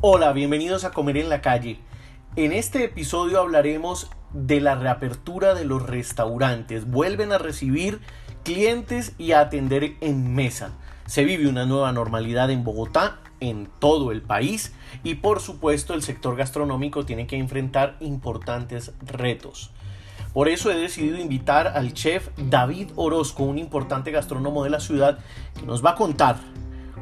Hola, bienvenidos a Comer en la Calle. En este episodio hablaremos de la reapertura de los restaurantes. Vuelven a recibir clientes y a atender en mesa. Se vive una nueva normalidad en Bogotá, en todo el país y por supuesto el sector gastronómico tiene que enfrentar importantes retos. Por eso he decidido invitar al chef David Orozco, un importante gastrónomo de la ciudad, que nos va a contar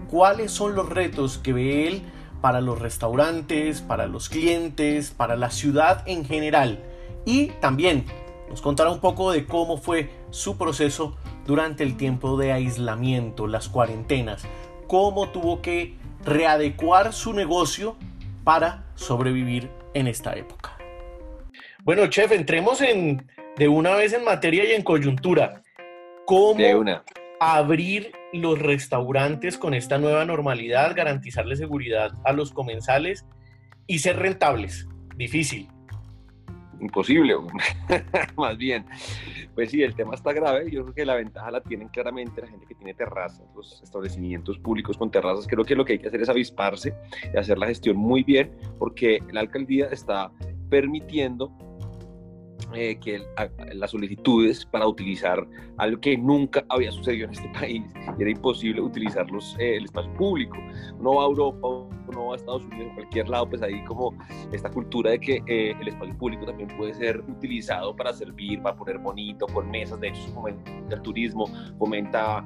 cuáles son los retos que ve él para los restaurantes, para los clientes, para la ciudad en general. Y también nos contará un poco de cómo fue su proceso durante el tiempo de aislamiento, las cuarentenas, cómo tuvo que readecuar su negocio para sobrevivir en esta época. Bueno, chef, entremos en, de una vez en materia y en coyuntura. ¿Cómo abrir los restaurantes con esta nueva normalidad, garantizarle seguridad a los comensales y ser rentables. Difícil. Imposible, más bien. Pues sí, el tema está grave. Yo creo que la ventaja la tienen claramente la gente que tiene terrazas, los establecimientos públicos con terrazas. Creo que lo que hay que hacer es avisparse y hacer la gestión muy bien, porque la alcaldía está permitiendo eh, que las solicitudes para utilizar algo que nunca había sucedido en este país, y era imposible utilizar eh, el espacio público. Uno va a Europa, uno va a Estados Unidos, a cualquier lado, pues ahí como esta cultura de que eh, el espacio público también puede ser utilizado para servir, para poner bonito, con mesas, de hecho fomenta el turismo, fomenta...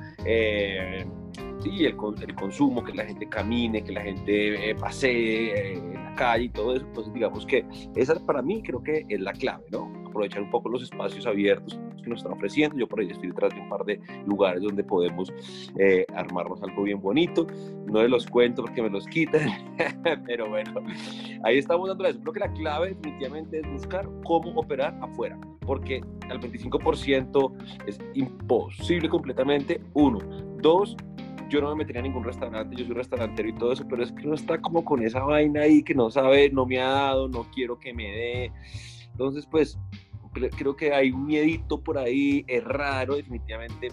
Sí, el, el, consumo, que la gente camine, que la gente pasee en la calle y todo eso, pues digamos que esa para mí creo que es la clave, ¿no? Aprovechar un poco los espacios abiertos que nos están ofreciendo. Yo por ahí estoy detrás de un par de lugares donde podemos eh, armarnos algo bien bonito. No les los cuento porque me los quitan, pero bueno, ahí estamos dando eso. Creo que la clave definitivamente es buscar cómo operar afuera, porque al 25% es imposible completamente. Uno. Dos, yo no me metería a ningún restaurante, yo soy restaurantero y todo eso, pero es que uno está como con esa vaina ahí que no sabe, no me ha dado, no quiero que me dé. Entonces, pues creo que hay un miedito por ahí, es raro definitivamente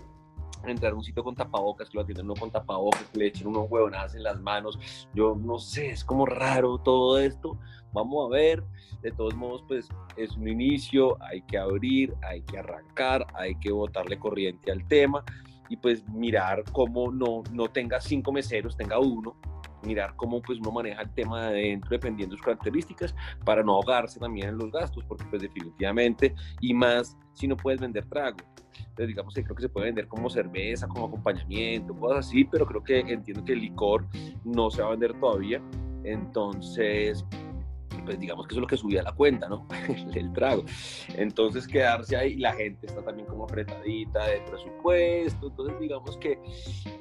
entrar a un sitio con tapabocas, que lo atienden uno con tapabocas, que le echen unos huevonadas en las manos. Yo no sé, es como raro todo esto. Vamos a ver. De todos modos, pues es un inicio, hay que abrir, hay que arrancar, hay que botarle corriente al tema y pues mirar cómo no, no tenga cinco meseros, tenga uno, mirar cómo pues uno maneja el tema de adentro dependiendo de sus características para no ahogarse también en los gastos, porque pues definitivamente, y más si no puedes vender trago. Entonces digamos que creo que se puede vender como cerveza, como acompañamiento, cosas así, pero creo que entiendo que el licor no se va a vender todavía. Entonces, pues digamos que eso es lo que subía la cuenta, ¿no? el trago. Entonces quedarse ahí, la gente está también como apretadita de presupuesto, entonces digamos que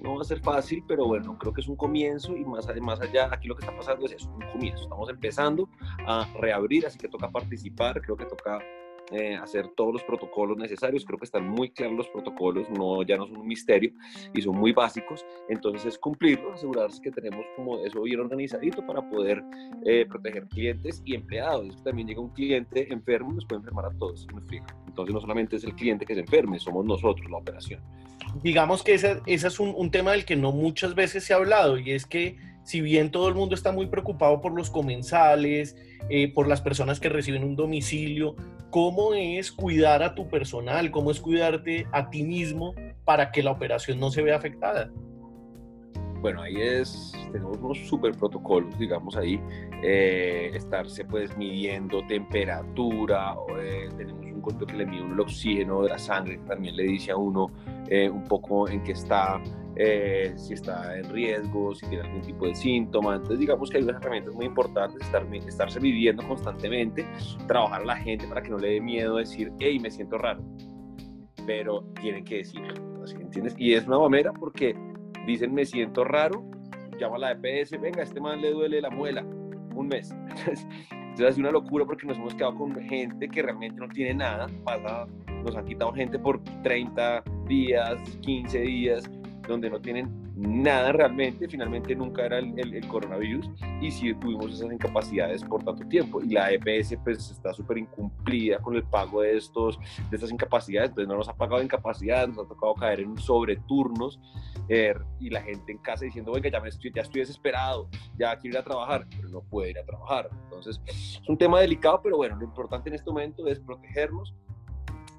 no va a ser fácil, pero bueno, creo que es un comienzo y más, más allá, aquí lo que está pasando es eso, un comienzo. Estamos empezando a reabrir, así que toca participar, creo que toca eh, hacer todos los protocolos necesarios. Creo que están muy claros los protocolos, no, ya no son un misterio y son muy básicos. Entonces es cumplirlos, asegurarse que tenemos como eso bien organizadito para poder eh, proteger clientes y empleados. Es que también llega un cliente enfermo nos puede enfermar a todos. Entonces no solamente es el cliente que se enferme, somos nosotros la operación. Digamos que ese, ese es un, un tema del que no muchas veces se ha hablado y es que si bien todo el mundo está muy preocupado por los comensales, eh, por las personas que reciben un domicilio, ¿cómo es cuidar a tu personal? ¿Cómo es cuidarte a ti mismo para que la operación no se vea afectada? Bueno, ahí es, tenemos unos super protocolos, digamos ahí, eh, estarse pues midiendo temperatura, eh, tenemos control que le mide el oxígeno de la sangre, que también le dice a uno un poco en qué está eh, si está en riesgo, si tiene algún tipo de síntoma. Entonces, digamos que hay unas herramientas muy importantes, estar, estarse viviendo constantemente, trabajar a la gente para que no le dé miedo decir, hey, me siento raro. Pero tienen que decirlo, ¿entiendes? Y es una mamera porque dicen, me siento raro, llama a la EPS, venga, este man le duele la muela, un mes. Entonces es una locura porque nos hemos quedado con gente que realmente no tiene nada, pasa, nos han quitado gente por 30 días, 15 días, donde no tienen nada realmente, finalmente nunca era el, el, coronavirus y sí tuvimos esas incapacidades por tanto tiempo y la EPS pues está súper incumplida con el pago de, estos, de estas incapacidades, entonces no nos ha pagado incapacidad, nos ha tocado caer en sobreturnos eh, y la gente en casa diciendo, oiga, ya, me estoy, ya estoy desesperado, ya quiero ir a trabajar, pero no puede ir a trabajar. Entonces es un tema delicado, pero bueno, lo importante en este momento es protegernos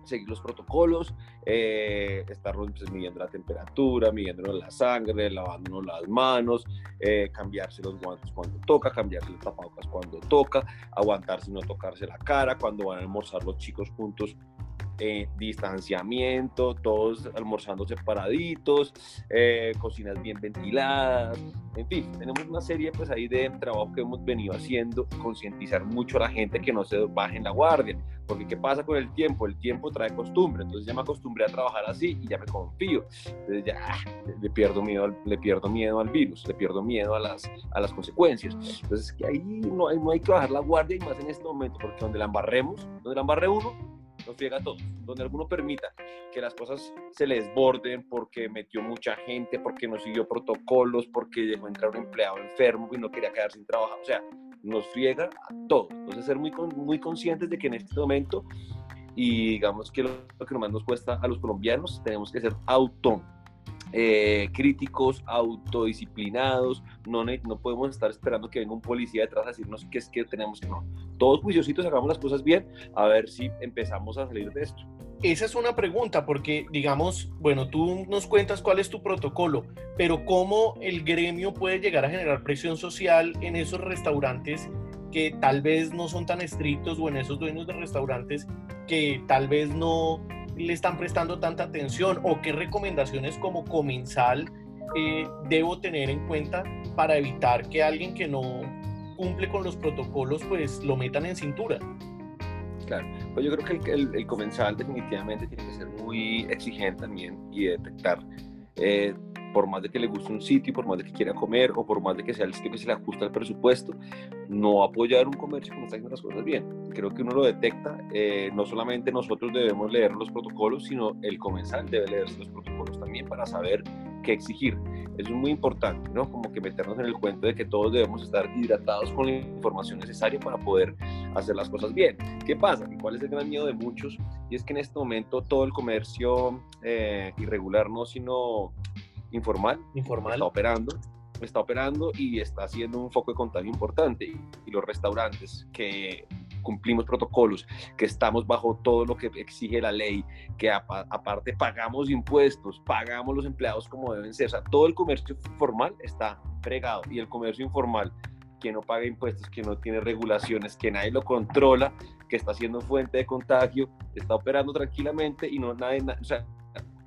seguir los protocolos, eh, pues, midiendo la temperatura, midiendo la sangre, lavándonos las manos, eh, cambiarse los guantes cuando toca, cambiarse los tapabocas cuando toca, aguantarse y no tocarse la cara, cuando van a almorzar los chicos juntos eh, distanciamiento, todos almorzando separaditos, eh, cocinas bien ventiladas, en fin, tenemos una serie pues ahí de trabajo que hemos venido haciendo, concientizar mucho a la gente que no se baje en la guardia, porque ¿qué pasa con el tiempo? El tiempo trae costumbre, entonces ya me acostumbré a trabajar así y ya me confío, entonces ya le pierdo miedo, le pierdo miedo al virus, le pierdo miedo a las, a las consecuencias, entonces que ahí no no hay que bajar la guardia y más en este momento, porque donde la embarremos, donde la embarre uno, nos friega a todos, donde alguno permita que las cosas se les desborden porque metió mucha gente, porque no siguió protocolos, porque dejó entrar un empleado enfermo y no quería quedar sin trabajo, o sea, nos friega a todos. Entonces, ser muy, muy conscientes de que en este momento, y digamos que lo, lo que más nos cuesta a los colombianos, tenemos que ser autónomos eh, críticos, autodisciplinados, no, no podemos estar esperando que venga un policía detrás a decirnos qué es que tenemos que no. Todos juiciositos hagamos las cosas bien, a ver si empezamos a salir de esto. Esa es una pregunta, porque digamos, bueno, tú nos cuentas cuál es tu protocolo, pero ¿cómo el gremio puede llegar a generar presión social en esos restaurantes que tal vez no son tan estrictos o en esos dueños de restaurantes que tal vez no le están prestando tanta atención o qué recomendaciones como comensal eh, debo tener en cuenta para evitar que alguien que no cumple con los protocolos pues lo metan en cintura. Claro, pues yo creo que el, comensal definitivamente tiene que ser muy exigente también y detectar eh, por más de que le guste un sitio, por más de que quiera comer o por más de que sea el sitio que se le ajusta al presupuesto, no apoyar un comercio que no está haciendo las cosas bien. Creo que uno lo detecta, eh, no solamente nosotros debemos leer los protocolos, sino el comensal debe leer los protocolos también para saber qué exigir. Eso es muy importante, ¿no? Como que meternos en el cuento de que todos debemos estar hidratados con la información necesaria para poder hacer las cosas bien. ¿Qué pasa? ¿Y cuál es el gran miedo de muchos? Y es que en este momento todo el comercio eh, irregular, no, sino informal, informal. está operando, está operando y está haciendo un foco de contagio importante. Y, los restaurantes que cumplimos protocolos, que estamos bajo todo lo que exige la ley, que aparte pagamos impuestos, pagamos los empleados como deben ser. O sea, todo el comercio formal está fregado y el comercio informal que no paga impuestos, que no tiene regulaciones, que nadie lo controla, que está siendo fuente de contagio, está operando tranquilamente y no nadie, o sea,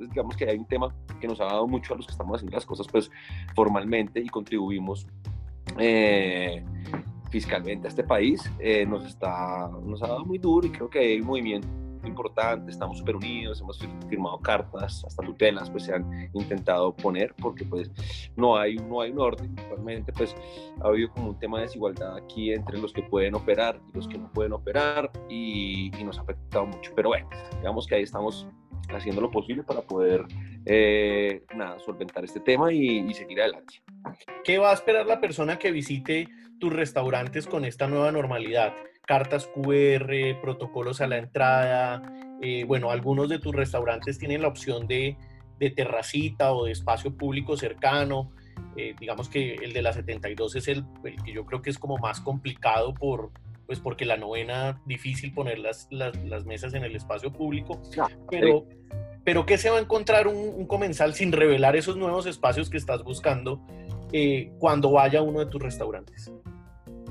digamos que hay un tema que nos ha dado mucho a los que estamos haciendo las cosas pues formalmente y contribuimos eh, fiscalmente a este país, eh, nos, está, nos ha dado muy duro y creo que hay un movimiento importante, estamos súper unidos, hemos firmado cartas, hasta tutelas pues se han intentado poner porque pues no hay, no hay un orden, realmente pues ha habido como un tema de desigualdad aquí entre los que pueden operar y los que no pueden operar y, y nos ha afectado mucho, pero bueno, digamos que ahí estamos haciendo lo posible para poder eh, nada, solventar este tema y, seguir adelante. ¿Qué va a esperar la persona que visite tus restaurantes con esta nueva normalidad? Cartas QR, protocolos a la entrada. Eh, bueno, algunos de tus restaurantes tienen la opción de, de terracita o de espacio público cercano. Eh, digamos que el de la 72 es el, el, que yo creo que es como más complicado por, pues porque la novena, difícil poner las, las, mesas en el espacio público, pero, pero ¿qué se va a encontrar un, comensal sin revelar esos nuevos espacios que estás buscando eh, cuando vaya a uno de tus restaurantes?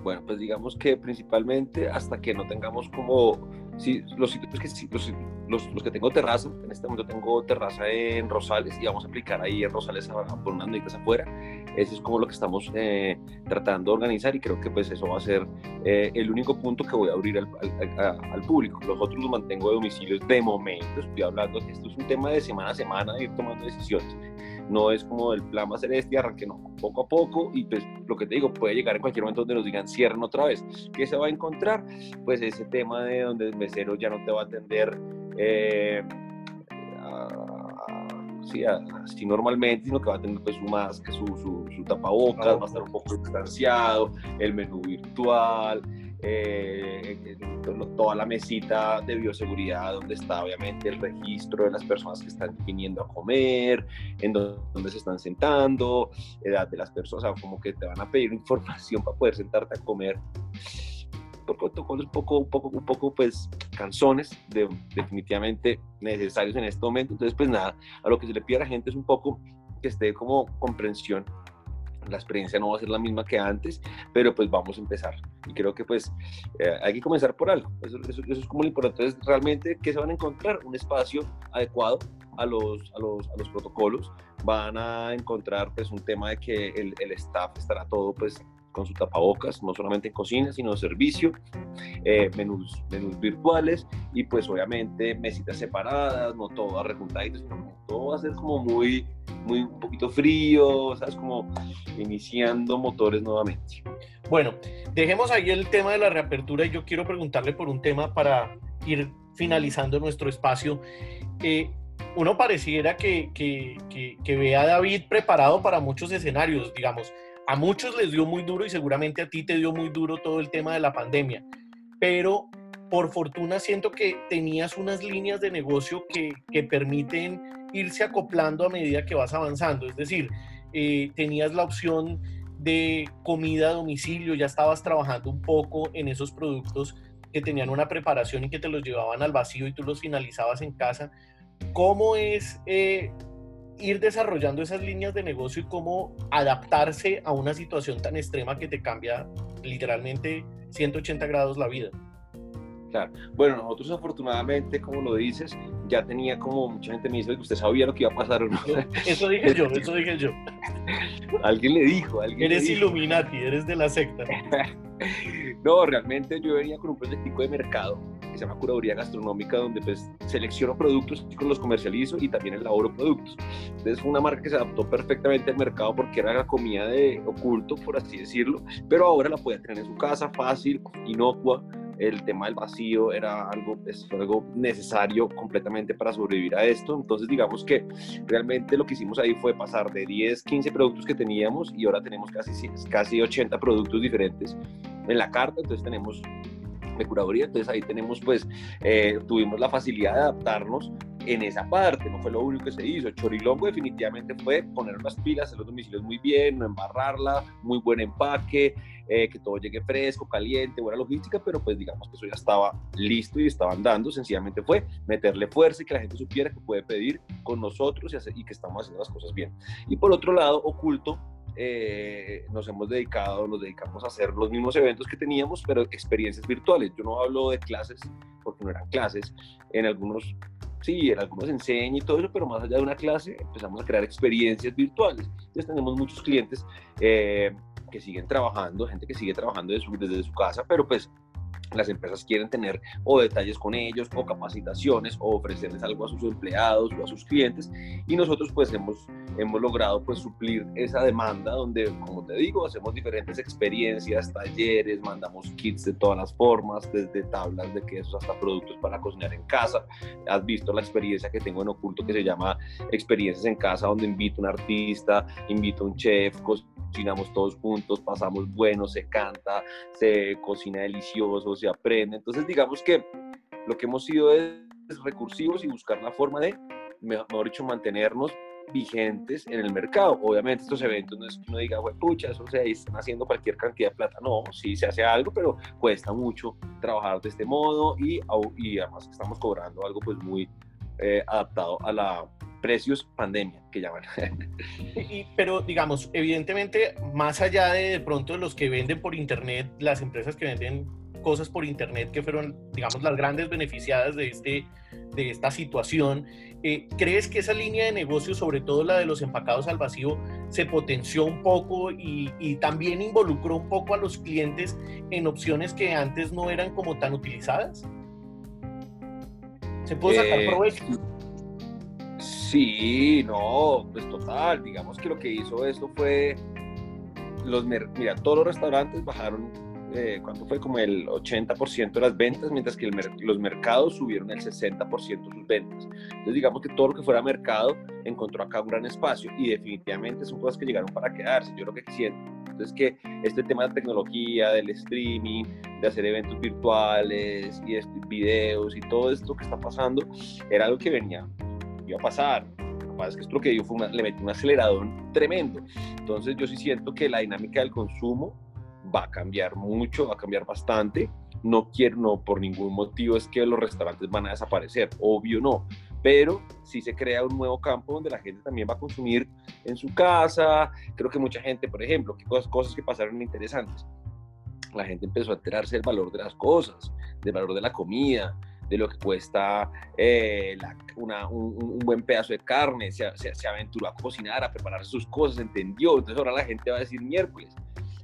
Bueno, pues digamos que principalmente hasta que no tengamos como Sí, los sitios que, los, los, los, que tengo terraza, en este momento tengo terraza en Rosales y vamos a aplicar ahí en Rosales a, por unas medidas afuera. Eso es como lo que estamos eh, tratando de organizar y creo que pues eso va a ser eh, el único punto que voy a abrir al, al, al, público. Los otros los mantengo de domicilios de momento. Estoy hablando esto es un tema de semana a semana de ir tomando decisiones no es como el plan va a ser este y arranque, no, poco a poco y pues lo que te digo, puede llegar en cualquier momento donde nos digan cierren otra vez. ¿Qué se va a encontrar? Pues ese tema de donde el mesero ya no te va a atender. Eh, ¿sí? así normalmente, sino que va a tener pues, su máscara, su, su, su tapabocas, va a estar un poco distanciado, el menú virtual, eh, toda la mesita de bioseguridad donde está obviamente el registro de las personas que están viniendo a comer, en donde se están sentando, edad de las personas, o sea, como que te van a pedir información para poder sentarte a comer por protocolos un poco, un poco, un poco, pues, canzones, de, definitivamente necesarios en este momento. Entonces, pues nada, a lo que se le pide a la gente es un poco que esté como comprensión la experiencia no va a ser la misma que antes, pero pues vamos a empezar. Y creo que pues eh, hay que comenzar por algo. Eso, es como lo importante. Entonces, realmente, ¿qué se van a encontrar? Un espacio adecuado a los, a los, a los protocolos. Van a encontrar pues un tema de que el, el staff estará todo pues con su tapabocas, no solamente en cocina, sino en servicio, eh, menús, menús virtuales y pues obviamente mesitas separadas, no todo arrejuntadito, sino todo va a ser como muy, muy un poquito frío, ¿sabes? Como iniciando motores nuevamente. Bueno, dejemos ahí el tema de la reapertura y yo quiero preguntarle por un tema para ir finalizando nuestro espacio. Eh, uno pareciera que, que, que, que David preparado para muchos escenarios, digamos a muchos les dio muy duro y seguramente a ti te dio muy duro todo el tema de la pandemia, pero por fortuna siento que tenías unas líneas de negocio que, que permiten irse acoplando a medida que vas avanzando, es decir, eh, tenías la opción de comida a domicilio, ya estabas trabajando un poco en esos productos que tenían una preparación y que te los llevaban al vacío y tú los finalizabas en casa. ¿Cómo es eh, ir desarrollando esas líneas de negocio y cómo adaptarse a una situación tan extrema que te cambia literalmente 180 grados la vida. Claro. Bueno, nosotros afortunadamente, como lo dices, ya tenía como mucha gente me dice que usted sabía lo que iba a pasar o no. Eso dije yo, eso dije yo. alguien le dijo, alguien Eres le dijo. Illuminati, eres de la secta. no, realmente yo venía con un proyecto de mercado se llama Curaduría Gastronómica, donde pues selecciono productos y los comercializo y también elaboro productos. Entonces fue una marca que se adaptó perfectamente al mercado porque era la comida de oculto, por así decirlo, pero ahora la puede tener en su casa, fácil, inocua, el tema del vacío era algo, es algo necesario completamente para sobrevivir a esto. Entonces, digamos que realmente lo que hicimos ahí fue pasar de 10, 15 productos que teníamos y ahora tenemos casi, casi 80 productos diferentes en la carta. Entonces, tenemos de curaduría, entonces ahí tenemos pues, eh, tuvimos la facilidad de adaptarnos en esa parte, no fue lo único que se hizo. Chorilongo definitivamente fue poner unas pilas, hacer los domicilios muy bien, no embarrarla, muy buen empaque, eh, que todo llegue fresco, caliente, buena logística, pero pues digamos que eso ya estaba listo y estaba andando, sencillamente fue meterle fuerza y que la gente supiera que puede pedir con nosotros y, hacer, y que estamos haciendo las cosas bien. Y por otro lado, oculto, eh, nos hemos dedicado, nos dedicamos a hacer los mismos eventos que teníamos, pero experiencias virtuales. Yo no hablo de clases, porque no eran clases, en algunos, sí, en algunos enseña y todo eso, pero más allá de una clase empezamos a crear experiencias virtuales. Entonces tenemos muchos clientes eh, que siguen trabajando, gente que sigue trabajando desde su, desde su casa, pero pues las empresas quieren tener o detalles con ellos o capacitaciones o ofrecerles algo a sus empleados o a sus clientes y nosotros pues hemos, hemos logrado pues suplir esa demanda donde como te digo hacemos diferentes experiencias, talleres, mandamos kits de todas las formas, desde tablas de quesos hasta productos para cocinar en casa. Has visto la experiencia que tengo en Oculto que se llama Experiencias en Casa donde invito a un artista, invito a un chef, cocinamos todos juntos, pasamos bueno, se canta, se cocina delicioso, se aprende. Entonces, digamos que lo que hemos sido es recursivos y buscar la forma de, mejor dicho, mantenernos vigentes en el mercado. Obviamente estos eventos no es que uno diga, pucha, eso se están haciendo cualquier cantidad de plata. No, sí se hace algo, pero cuesta mucho trabajar de este modo y, además estamos cobrando algo pues muy eh, adaptado a la precios pandemia, que llaman. y, pero digamos, evidentemente, más allá de, de pronto los que venden por internet, las empresas que venden cosas por internet que fueron, digamos, las grandes beneficiadas de, este, de esta situación. Eh, ¿Crees que esa línea de negocio, sobre todo la de los empacados al vacío, se potenció un poco y, y, también involucró un poco a los clientes en opciones que antes no eran como tan utilizadas? ¿Se puede sacar eh, provecho? Sí, no, pues total. Digamos que lo que hizo esto fue, los mira, todos los restaurantes bajaron, eh, ¿cuánto fue? Como el 80% de las ventas, mientras que los mercados subieron el 60% de sus ventas. Entonces digamos que todo lo que fuera mercado encontró acá un gran espacio y definitivamente son cosas que llegaron para quedarse. Yo lo que siento es que este tema de tecnología, del streaming, de hacer eventos virtuales y videos y todo esto que está pasando, era algo que venía, iba a pasar. Lo que pasa es que esto lo que dio fue le metió un acelerador tremendo. Entonces yo sí siento que la dinámica del consumo va a cambiar mucho, va a cambiar bastante. No quiero, no por ningún motivo es que los restaurantes van a desaparecer, obvio no, pero sí se crea un nuevo campo donde la gente también va a consumir en su casa. Creo que mucha gente, por ejemplo, que cosas, cosas que pasaron interesantes. La gente empezó a enterarse del valor de las cosas, del valor de la comida, de lo que cuesta eh, una, un, buen pedazo de carne, se, se, aventuró a cocinar, a preparar sus cosas, entendió. Entonces ahora la gente va a decir miércoles,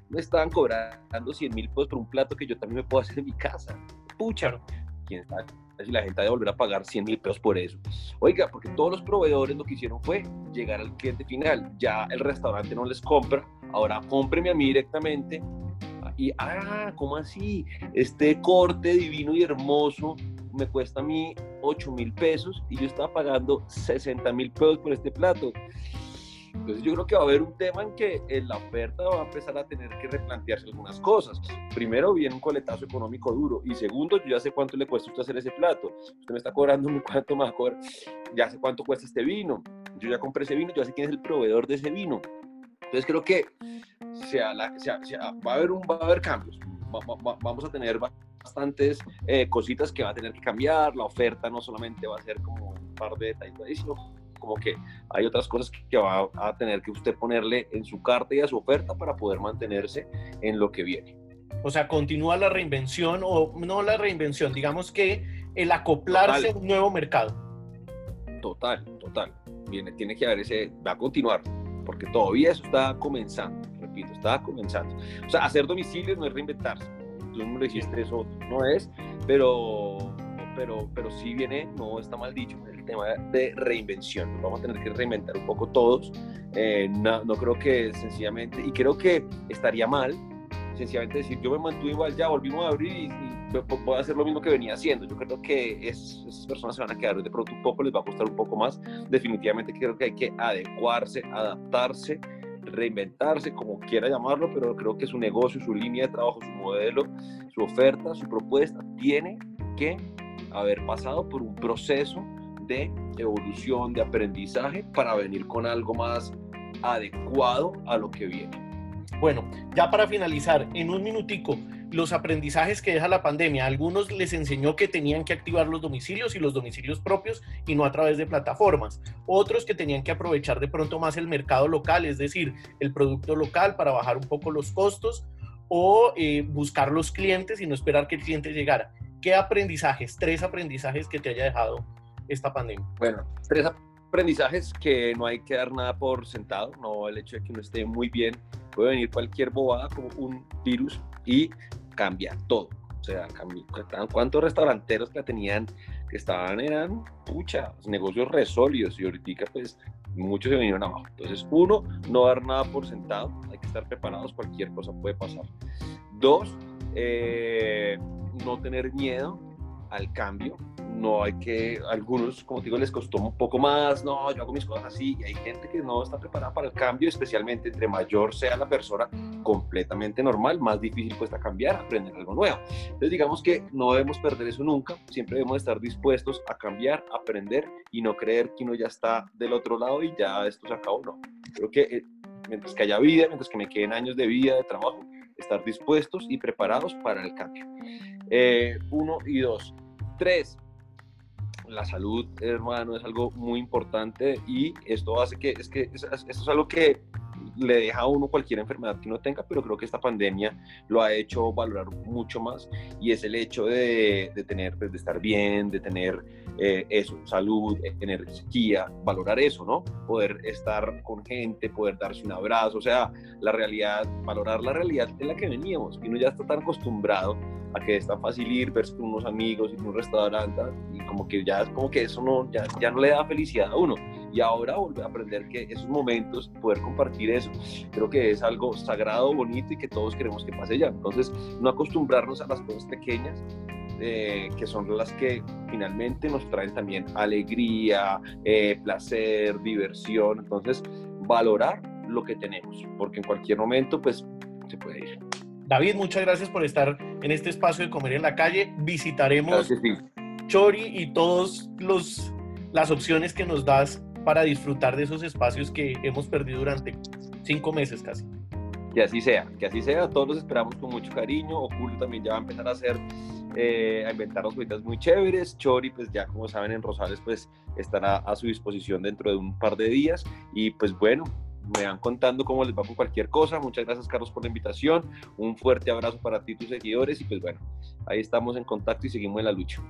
me estaban cobrando 100 mil pesos por un plato que yo también me puedo hacer en mi casa. Pucha, quién sabe si la gente va a volver a pagar 100 mil pesos por eso. Oiga, porque todos los proveedores lo que hicieron fue llegar al cliente final. Ya el restaurante no les compra, ahora cómpreme a mí directamente. Y, ah, ¿cómo así? Este corte divino y hermoso me cuesta a mí 8 mil pesos y yo estaba pagando 60 mil pesos por este plato. Entonces yo creo que va a haber un tema en que en la oferta va a empezar a tener que replantearse algunas cosas. Primero viene un coletazo económico duro y segundo yo ya sé cuánto le cuesta usted hacer ese plato. Usted me está cobrando muy cuánto más, ya sé cuánto cuesta este vino. Yo ya compré ese vino, yo ya sé quién es el proveedor de ese vino. Entonces creo que sea la, sea, va, a haber un, va a haber cambios. vamos a tener bastantes eh, cositas que va a tener que cambiar. La oferta no solamente va a ser como un par de detalles, sino como que hay otras cosas que va a tener que usted ponerle en su carta y a su oferta para poder mantenerse en lo que viene. O sea, continúa la reinvención o no la reinvención, digamos que el acoplarse a un nuevo mercado. Total, total. Viene, tiene que haber ese, va a continuar, porque todavía eso está comenzando, repito, está comenzando. O sea, hacer domicilios no es reinventarse. Lo dijiste, eso no es, pero, pero, pero sí viene, no está mal dicho, tema de reinvención. vamos a tener que reinventar un poco todos. Eh, no, no, creo que sencillamente, y creo que estaría mal, sencillamente decir, yo me mantuve igual, ya volvimos a abrir y, voy a hacer lo mismo que venía haciendo. Yo creo que es, esas personas se van a quedar de pronto un poco, les va a costar un poco más. Definitivamente creo que hay que adecuarse, adaptarse reinventarse, como quiera llamarlo, pero creo que su negocio, su línea de trabajo, su modelo, su oferta, su propuesta, tiene que haber pasado por un proceso de evolución, de aprendizaje para venir con algo más adecuado a lo que viene. Bueno, ya para finalizar, en un minutico, los aprendizajes que deja la pandemia. algunos les enseñó que tenían que activar los domicilios y los domicilios propios y no a través de plataformas. Otros que tenían que aprovechar de pronto más el mercado local, es decir, el producto local para bajar un poco los costos o eh, buscar los clientes y no esperar que el cliente llegara. ¿Qué aprendizajes, tres aprendizajes que te haya dejado esta pandemia? Bueno, tres aprendizajes que no hay que dar nada por sentado, no el hecho de que no esté muy bien, puede venir cualquier bobada como un virus y cambiar todo. O sea, cuántos restauranteros que la tenían, que estaban, eran, pucha, negocios resólidos y ahorita pues muchos se vinieron abajo. Entonces, uno, no dar nada por sentado, hay que estar preparados, cualquier cosa puede pasar. Dos, eh, no tener miedo al cambio, no hay que, algunos, como digo, les costó un poco más, no, yo hago mis cosas así, y hay gente que no está preparada para el cambio, especialmente entre mayor sea la persona, completamente normal, más difícil cuesta cambiar, aprender algo nuevo. Entonces digamos que no debemos perder eso nunca, siempre debemos estar dispuestos a cambiar, aprender y no creer que uno ya está del otro lado y ya esto se acabó, no. Creo que eh, mientras que haya vida, mientras que me queden años de vida, de trabajo, estar dispuestos y preparados para el cambio. Eh, uno y dos. Tres, la salud, hermano, es algo muy importante y esto hace que, es que esto es algo que le deja a uno cualquier enfermedad que uno tenga, pero creo que esta pandemia lo ha hecho valorar mucho más y es el hecho de, de tener, pues, de estar bien, de tener eh, eso, salud, energía, valorar eso, ¿no? Poder estar con gente, poder darse un abrazo, o sea, la realidad, valorar la realidad en la que veníamos, que uno ya está tan acostumbrado a que es tan fácil ir, verse con unos amigos, ir a un restaurante y como que ya es como que eso no, ya, ya no le da felicidad a uno. Y ahora volver a aprender que esos momentos, poder compartir eso, creo que es algo sagrado, bonito y que todos queremos que pase ya. Entonces, no acostumbrarnos a las cosas pequeñas eh, que son las que finalmente nos traen también alegría, eh, placer, diversión. Entonces, valorar lo que tenemos, porque en cualquier momento, pues, se puede ir. David, muchas gracias por estar en este espacio de comer en la calle. Visitaremos Chori y todas las opciones que nos das para disfrutar de esos espacios que hemos perdido durante cinco meses casi. Que así sea, que así sea, todos los esperamos con mucho cariño. Julio también ya va a empezar a hacer, eh, a inventar cositas muy chéveres. Chori, pues ya como saben en Rosales, pues estará a su disposición dentro de un par de días. Y pues bueno, me van contando cómo les va con cualquier cosa. Muchas gracias, Carlos, por la invitación. Un fuerte abrazo para ti, tus seguidores. Y pues bueno, ahí estamos en contacto y seguimos en la lucha.